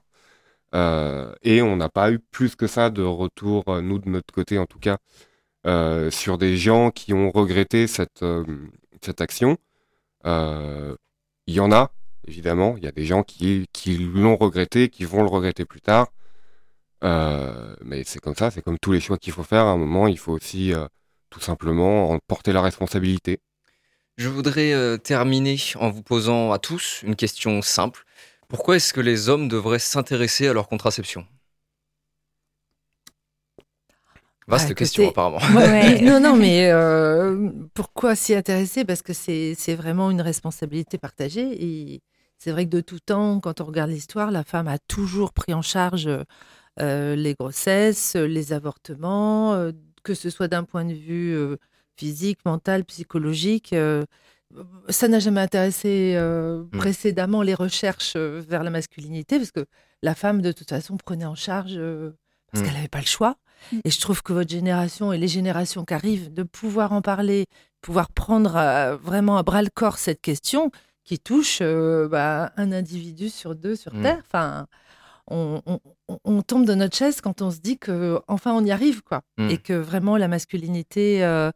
Euh, et on n'a pas eu plus que ça de retour, euh, nous de notre côté en tout cas, euh, sur des gens qui ont regretté cette, euh, cette action. Il y en a, évidemment. Il y a des gens qui, qui l'ont regretté, qui vont le regretter plus tard. Mais c'est comme ça, c'est comme tous les choix qu'il faut faire. À un moment, il faut aussi tout simplement en porter la responsabilité. Je voudrais euh, terminer en vous posant à tous une question simple. Pourquoi est-ce que les hommes devraient s'intéresser à leur contraception? Vaste Bah, question apparemment. Ouais, non, non, mais euh, pourquoi s'y intéresser? Parce que c'est vraiment une responsabilité partagée. Et c'est vrai que de tout temps, quand on regarde l'histoire, la femme a toujours pris en charge euh, les grossesses, les avortements, euh, que ce soit d'un point de vue physique, mental, psychologique. euh, ça n'a jamais intéressé euh, Mm. précédemment les recherches euh, vers la masculinité, parce que la femme, de toute façon, prenait en charge parce Mm. qu'elle n'avait pas le choix. Et je trouve que votre génération et les générations qui arrivent, de pouvoir en parler, pouvoir prendre vraiment à bras le corps cette question qui touche euh, bah, un individu sur deux sur. Terre. Enfin, on, on- on- on tombe de notre chaise quand on se dit que enfin on y arrive quoi. Mm. et que vraiment la masculinité euh,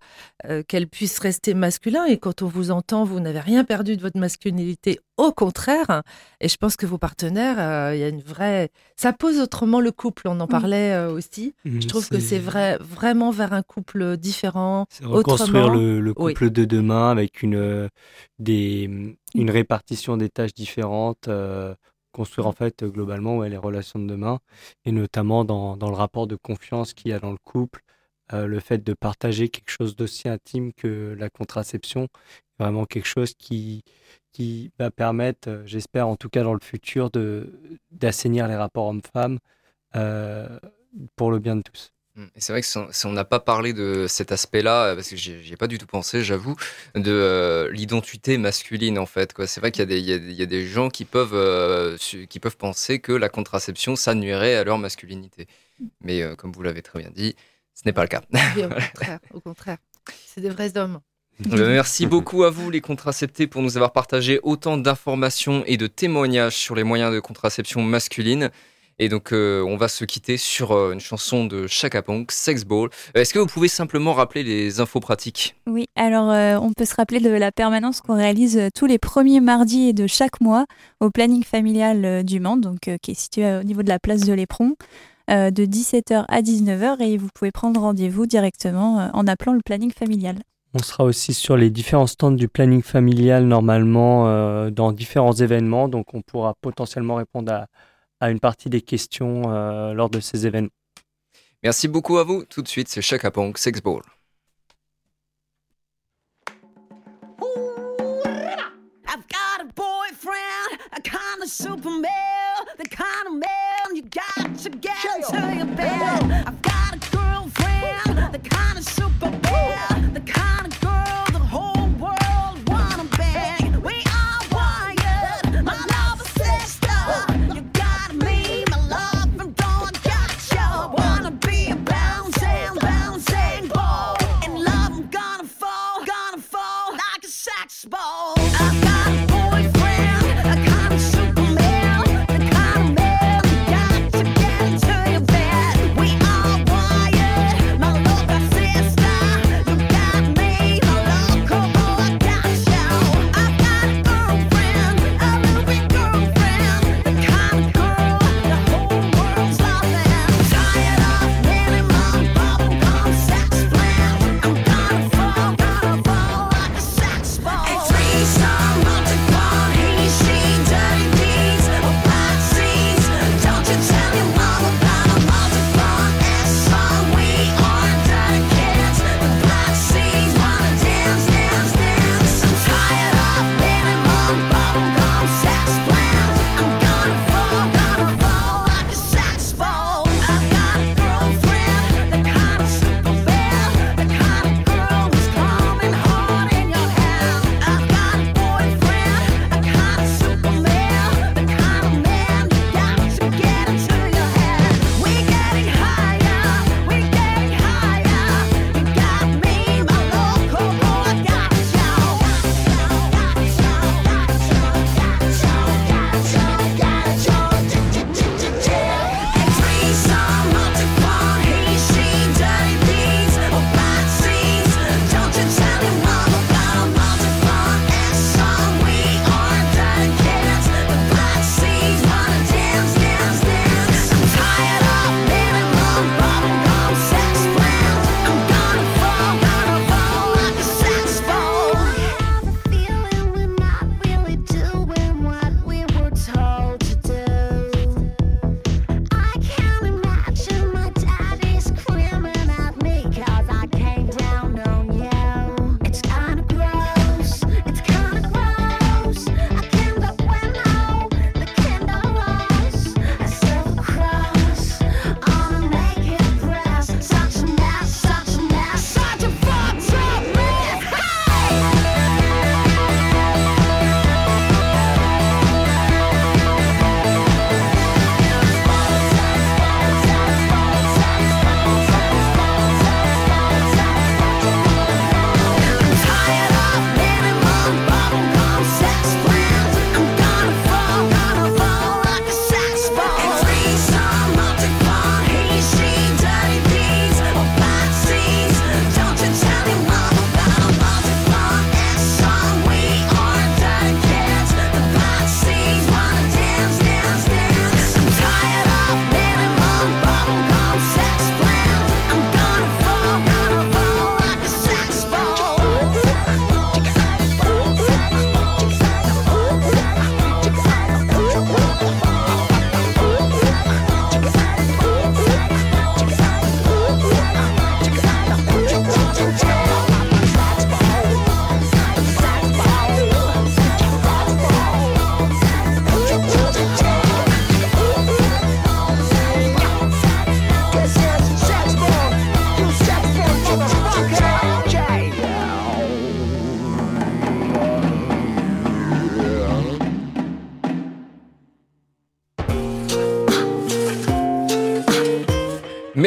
euh, qu'elle puisse rester masculin. Et quand on vous entend vous n'avez rien perdu de votre masculinité. Au contraire et je pense que vos partenaires euh, il y a une vraie ça pose autrement le couple. On en parlait euh, aussi. Je trouve que c'est vrai vraiment vers un couple différent C'est reconstruire autrement. le, le Oui. couple de demain avec une, des, une répartition des tâches différentes, euh, construire en fait globalement les relations de demain, et notamment dans, le rapport de confiance qu'il y a dans le couple, euh, le fait de partager quelque chose d'aussi intime que la contraception, vraiment quelque chose qui, va permettre, euh, j'espère en tout cas dans le futur, d'assainir les rapports hommes-femmes euh, pour le bien de tous. Mm. C'est vrai que si on n'a pas parlé de cet aspect-là, euh, parce que j'y ai pas du tout pensé, j'avoue, de l'identité masculine en fait. C'est vrai qu'il y, y, y, a des gens qui peuvent, qui peuvent penser que la contraception, ça nuirait à leur masculinité. Mais comme vous l'avez très bien dit, ce n'est pas le cas. au contraire, au contraire. C'est des vrais hommes. Euh, merci beaucoup à vous les contraceptés pour nous avoir partagé autant d'informations et de témoignages sur les moyens de contraception masculine. Et donc euh, on va se quitter sur euh, une chanson de Chaka Ponk, Sex Ball. Est-ce que vous pouvez simplement rappeler les infos pratiques? Oui, alors on peut se rappeler de la permanence qu'on réalise tous les premiers mardis de chaque mois au planning familial du Mans, donc qui est situé au niveau de la place de l'Éperon. de 17h à 19h et vous pouvez prendre rendez-vous directement en appelant le planning familial. On sera aussi sur les différents stands du planning familial normalement euh, dans différents événements, donc on pourra potentiellement répondre à, à une partie des questions euh, lors de ces événements. Merci beaucoup à vous. Tout de suite, c'est Chaka Pong Sex Ball. I've got a boyfriend, a kind of super male, the kind of man you got to get to your bed.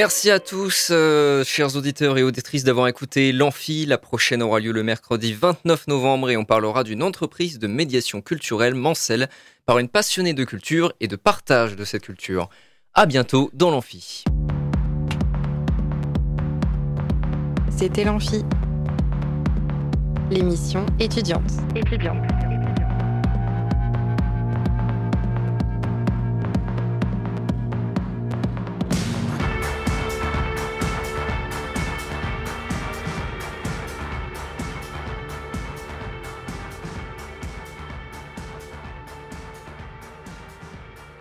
Merci à tous, euh, chers auditeurs et auditrices, d'avoir écouté l'Amphi. La prochaine aura lieu le mercredi 29 novembre et on parlera d'une entreprise de médiation culturelle, Mancel, par une passionnée de culture et de partage de cette culture. À bientôt dans l'Amphi. C'était l'Amphi, l'émission étudiante. Étudiante.